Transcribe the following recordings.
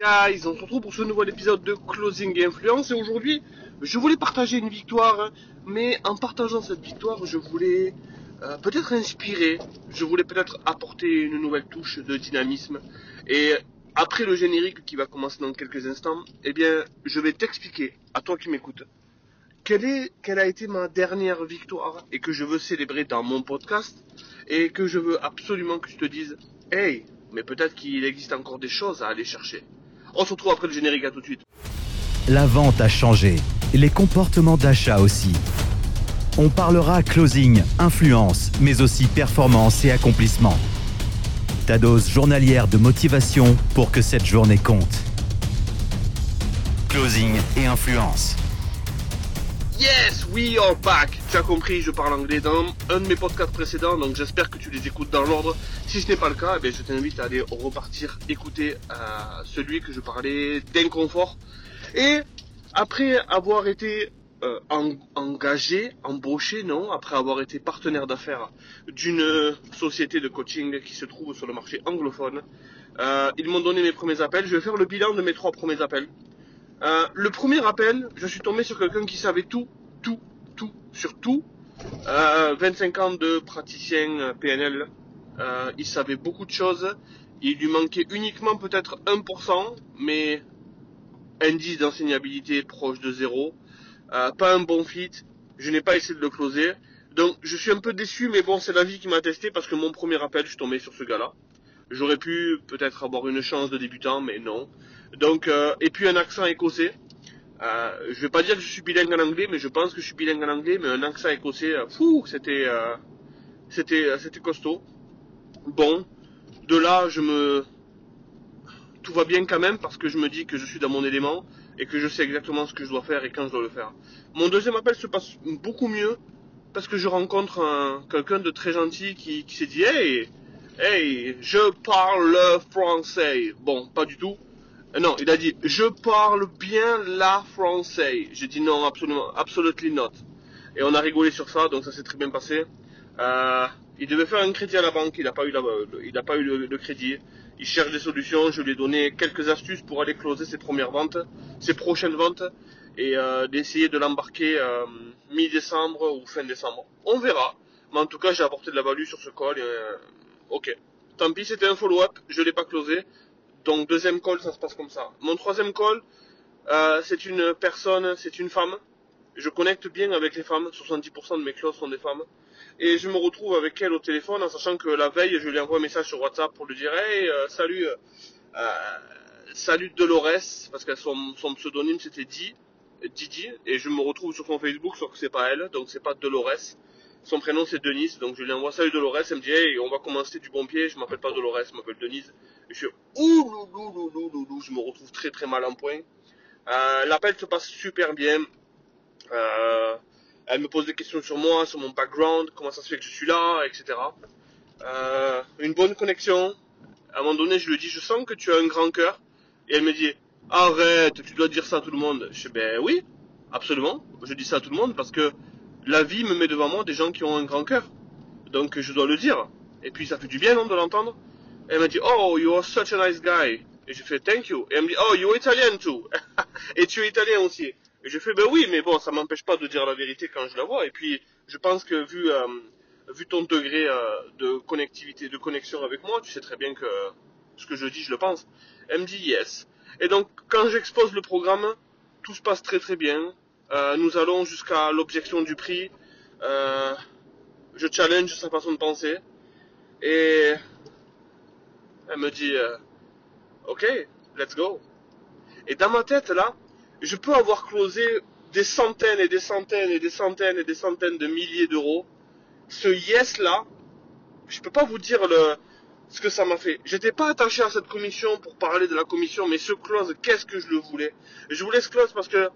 Guys, on se retrouve pour ce nouvel épisode de Closing Influence. Et aujourd'hui je voulais partager une victoire mais en partageant cette victoire je voulais euh, peut-être inspirer, je voulais peut-être apporter une nouvelle touche de dynamisme. Et après le générique qui va commencer dans quelques instants, eh bien je vais t'expliquer à toi qui m'écoutes quelle, est, quelle a été ma dernière victoire et que je veux célébrer dans mon podcast et que je veux absolument que tu te dises hey mais peut-être qu'il existe encore des choses à aller chercher. On se retrouve après le générique, à tout de suite. La vente a changé, les comportements d'achat aussi. On parlera closing, influence, mais aussi performance et accomplissement. Ta dose journalière de motivation pour que cette journée compte. Closing et influence. Yes, we are back. Tu as compris, je parle anglais dans un de mes podcasts précédents, donc j'espère que tu les écoutes dans l'ordre. Si ce n'est pas le cas, eh je t'invite à aller repartir écouter euh, celui que je parlais d'inconfort. Et après avoir été euh, engagé, embauché, non, après avoir été partenaire d'affaires d'une société de coaching qui se trouve sur le marché anglophone, euh, ils m'ont donné mes premiers appels. Je vais faire le bilan de mes trois premiers appels. Euh, le premier appel, je suis tombé sur quelqu'un qui savait tout, tout, tout, sur tout. 25 ans de praticien PNL, euh, il savait beaucoup de choses. Il lui manquait uniquement peut-être 1%, mais indice d'enseignabilité proche de zéro. Euh, pas un bon fit. Je n'ai pas essayé de le closer. Donc je suis un peu déçu, mais bon, c'est la vie qui m'a testé parce que mon premier appel, je suis tombé sur ce gars-là. J'aurais pu peut-être avoir une chance de débutant, mais non. Donc, euh, et puis un accent écossais. Euh, je vais pas dire que je suis bilingue en anglais, mais je pense que je suis bilingue en anglais, mais un accent écossais, euh, fou, c'était, euh, c'était, c'était costaud. Bon, de là, je me, tout va bien quand même parce que je me dis que je suis dans mon élément et que je sais exactement ce que je dois faire et quand je dois le faire. Mon deuxième appel se passe beaucoup mieux parce que je rencontre quelqu'un de très gentil qui, qui s'est dit, hey, hey, je parle français. Bon, pas du tout. Euh, non, il a dit je parle bien la français. J'ai dit non, absolument, absolutely not. Et on a rigolé sur ça, donc ça s'est très bien passé. Euh, il devait faire un crédit à la banque, il n'a pas eu, il n'a pas eu le, crédit. Il cherche des solutions. Je lui ai donné quelques astuces pour aller closer ses premières ventes, ses prochaines ventes, et euh, d'essayer de l'embarquer euh, mi-décembre ou fin décembre. On verra. Mais en tout cas, j'ai apporté de la value sur ce call. Et, euh, ok. Tant pis, c'était un follow-up. Je l'ai pas closé. Donc deuxième call, ça se passe comme ça. Mon troisième call, euh, c'est une personne, c'est une femme. Je connecte bien avec les femmes. 70% de mes closes sont des femmes. Et je me retrouve avec elle au téléphone en sachant que la veille, je lui envoie un message sur WhatsApp pour lui dire Hey, euh, salut, euh, salut Dolores, parce que son, son pseudonyme c'était Di, Didi, et je me retrouve sur son Facebook, sauf que c'est pas elle, donc c'est pas Dolores. Son prénom c'est Denise, donc je lui envoie salut Dolores, elle me dit on va commencer du bon pied, je m'appelle pas Dolores, je m'appelle Denise. Et je suis ouh je me retrouve très très mal en point. Euh, L'appel se passe super bien. Euh, elle me pose des questions sur moi, sur mon background, comment ça se fait que je suis là, etc. Euh, une bonne connexion. À un moment donné, je lui dis, je sens que tu as un grand cœur. Et elle me dit, arrête, tu dois dire ça à tout le monde. Je dis, ben oui, absolument. Je dis ça à tout le monde parce que la vie me met devant moi des gens qui ont un grand cœur. Donc je dois le dire. Et puis ça fait du bien, non, de l'entendre. Elle m'a dit, oh, you are such a nice guy. Et j'ai fait, thank you. Et elle me dit, oh, you're Italian too. et tu es italien aussi. Et j'ai fait, ben oui, mais bon, ça m'empêche pas de dire la vérité quand je la vois. Et puis, je pense que vu, euh, ton degré euh, de connectivité, de connexion avec moi, tu sais très bien que ce que je dis, je le pense. Elle me dit yes. Et donc, quand j'expose le programme, tout se passe très très bien. Euh, nous allons jusqu'à l'objection du prix. Euh, je challenge sa façon de penser. Et elle me dit, euh, ok, let's go. Et dans ma tête, là, je peux avoir closé des centaines et des centaines et des centaines et des centaines de milliers d'euros. Ce yes là, je peux pas vous dire le, ce que ça m'a fait. J'étais pas attaché à cette commission pour parler de la commission, mais ce close, qu'est-ce que je le voulais? Je voulais ce close parce que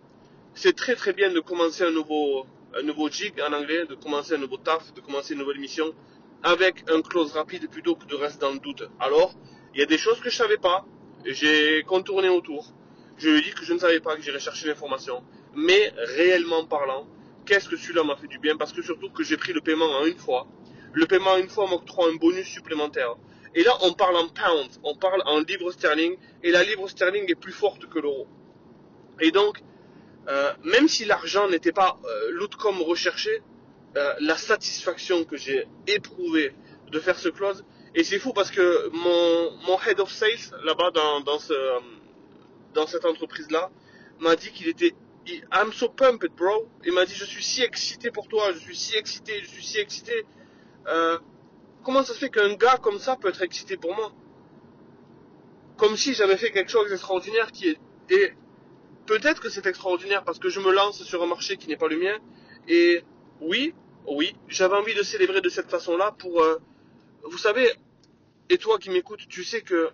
c'est très très bien de commencer un nouveau, un nouveau jig en anglais, de commencer un nouveau taf, de commencer une nouvelle mission avec un close rapide plutôt que de rester dans le doute. Alors, il y a des choses que je savais pas, j'ai contourné autour. Je lui ai dit que je ne savais pas, que j'irais chercher l'information. Mais réellement parlant, qu'est-ce que celui-là m'a fait du bien? Parce que surtout que j'ai pris le paiement en une fois. Le paiement en une fois m'octroie un bonus supplémentaire. Et là, on parle en pounds, on parle en livre sterling, et la livre sterling est plus forte que l'euro. Et donc, euh, même si l'argent n'était pas euh, l'outcome recherché, euh, la satisfaction que j'ai éprouvée de faire ce close, et c'est fou parce que mon, mon head of sales là-bas dans, dans, ce, dans cette entreprise-là m'a dit qu'il était I'm so pumped, bro. Il m'a dit je suis si excité pour toi, je suis si excité, je suis si excité. Euh, comment ça se fait qu'un gars comme ça peut être excité pour moi? Comme si j'avais fait quelque chose d'extraordinaire qui est... Et peut-être que c'est extraordinaire parce que je me lance sur un marché qui n'est pas le mien. Et oui, oui, j'avais envie de célébrer de cette façon-là pour... Euh, vous savez, et toi qui m'écoutes, tu sais que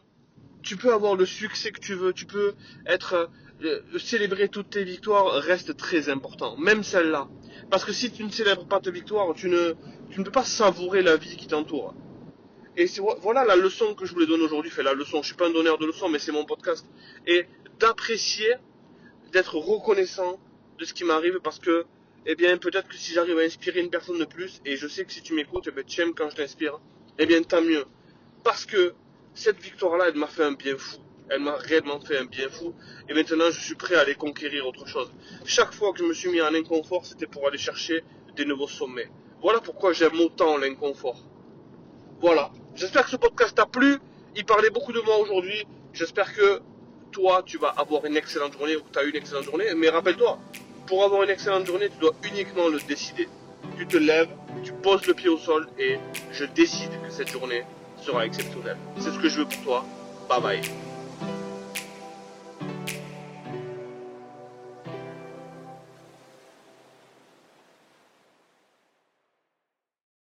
tu peux avoir le succès que tu veux, tu peux être... Euh, célébrer toutes tes victoires reste très important, même celle-là. Parce que si tu ne célèbres pas tes victoires, tu ne, tu ne peux pas savourer la vie qui t'entoure. Et voilà la leçon que je voulais donner aujourd'hui. Fait la leçon. Je suis pas un donneur de leçons, mais c'est mon podcast. Et d'apprécier, d'être reconnaissant de ce qui m'arrive parce que, eh bien, peut-être que si j'arrive à inspirer une personne de plus, et je sais que si tu m'écoutes, eh bien, tu aimes quand je t'inspire, eh bien, tant mieux. Parce que cette victoire-là, elle m'a fait un bien fou. Elle m'a réellement fait un bien fou. Et maintenant, je suis prêt à aller conquérir autre chose. Chaque fois que je me suis mis en inconfort, c'était pour aller chercher des nouveaux sommets. Voilà pourquoi j'aime autant l'inconfort. Voilà. J'espère que ce podcast t'a plu. Il parlait beaucoup de moi aujourd'hui. J'espère que toi, tu vas avoir une excellente journée ou tu as eu une excellente journée. Mais rappelle-toi, pour avoir une excellente journée, tu dois uniquement le décider. Tu te lèves, tu poses le pied au sol et je décide que cette journée sera exceptionnelle. C'est ce que je veux pour toi. Bye bye.